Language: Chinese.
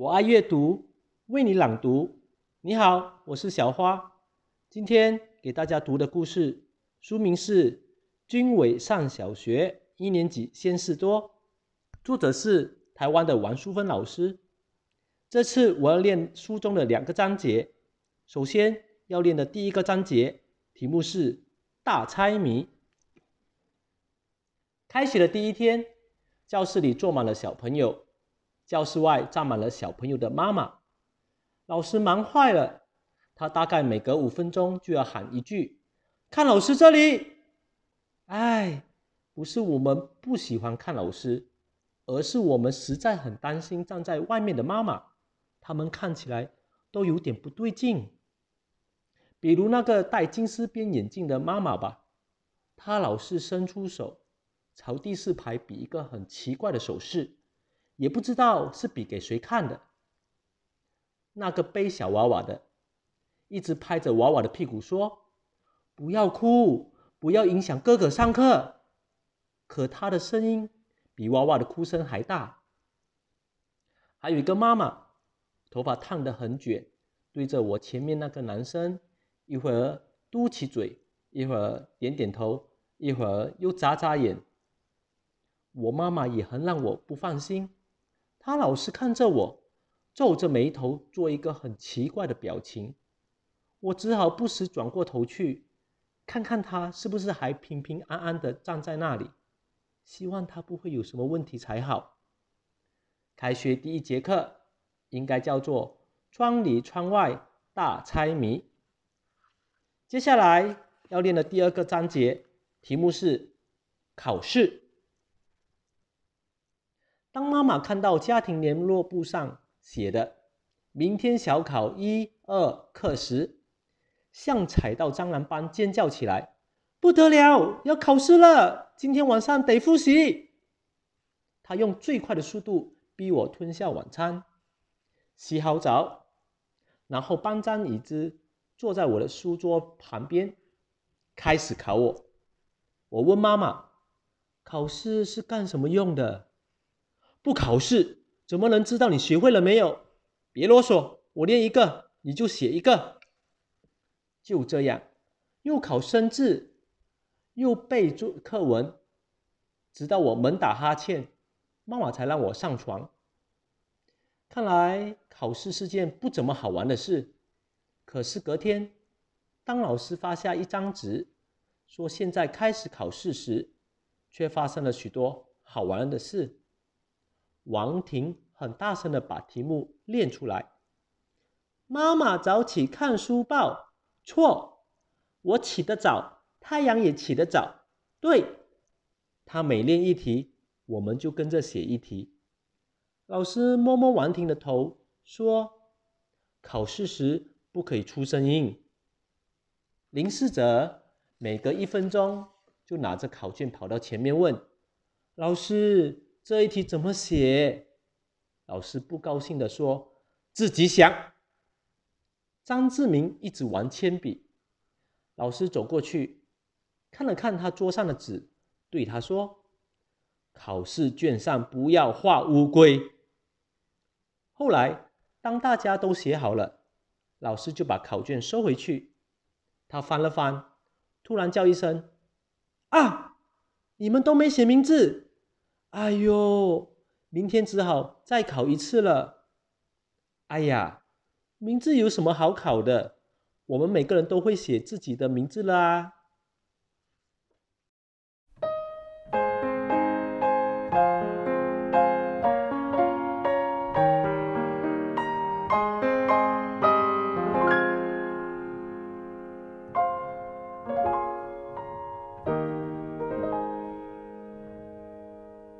我爱阅读，为你朗读。你好，我是小花。今天给大家读的故事书名是《军委上小学一年级先事多》，作者是台湾的王淑芬老师。这次我要练书中的两个章节。首先要练的第一个章节，题目是“大猜谜”。开学的第一天，教室里坐满了小朋友，教室外站满了小朋友的妈妈。老师忙坏了，他大概每隔五分钟就要喊一句：“看老师这里。”哎，不是我们不喜欢看老师，而是我们实在很担心站在外面的妈妈。他们看起来都有点不对劲，比如那个戴金丝边眼镜的妈妈吧，她老是伸出手朝第四排比一个很奇怪的手势，也不知道是比给谁看的。那个背小娃娃的一直拍着娃娃的屁股说：“不要哭，不要影响哥哥上课。”可他的声音比娃娃的哭声还大。还有一个妈妈。头发烫得很卷，对着我前面那个男生，一会儿嘟起嘴，一会儿点点头，一会儿又眨眨眼。我妈妈也很让我不放心，他老是看着我，皱着眉头，做一个很奇怪的表情。我只好不时转过头去，看看他是不是还平平安安的站在那里，希望他不会有什么问题才好。开学第一节课。应该叫做“窗里窗外大猜谜”。接下来要练的第二个章节，题目是考试。当妈妈看到家庭联络簿上写的“明天小考一二课时”，像踩到蟑螂般尖叫起来：“不得了，要考试了！今天晚上得复习。”她用最快的速度逼我吞下晚餐。洗好澡，然后搬张椅子坐在我的书桌旁边，开始考我。我问妈妈：“考试是干什么用的？不考试怎么能知道你学会了没有？”别啰嗦，我练一个你就写一个。就这样，又考生字，又背作课文，直到我猛打哈欠，妈妈才让我上床。看来考试是件不怎么好玩的事。可是隔天，当老师发下一张纸，说现在开始考试时，却发生了许多好玩的事。王婷很大声的把题目念出来：“妈妈早起看书报，错。我起得早，太阳也起得早，对。他每练一题，我们就跟着写一题。”老师摸摸王婷的头，说：“考试时不可以出声音。”林思哲每隔一分钟就拿着考卷跑到前面问：“老师，这一题怎么写？”老师不高兴地说：“自己想。”张志明一直玩铅笔，老师走过去看了看他桌上的纸，对他说：“考试卷上不要画乌龟。”后来，当大家都写好了，老师就把考卷收回去。他翻了翻，突然叫一声：“啊！你们都没写名字！哎呦，明天只好再考一次了。”哎呀，名字有什么好考的？我们每个人都会写自己的名字啦。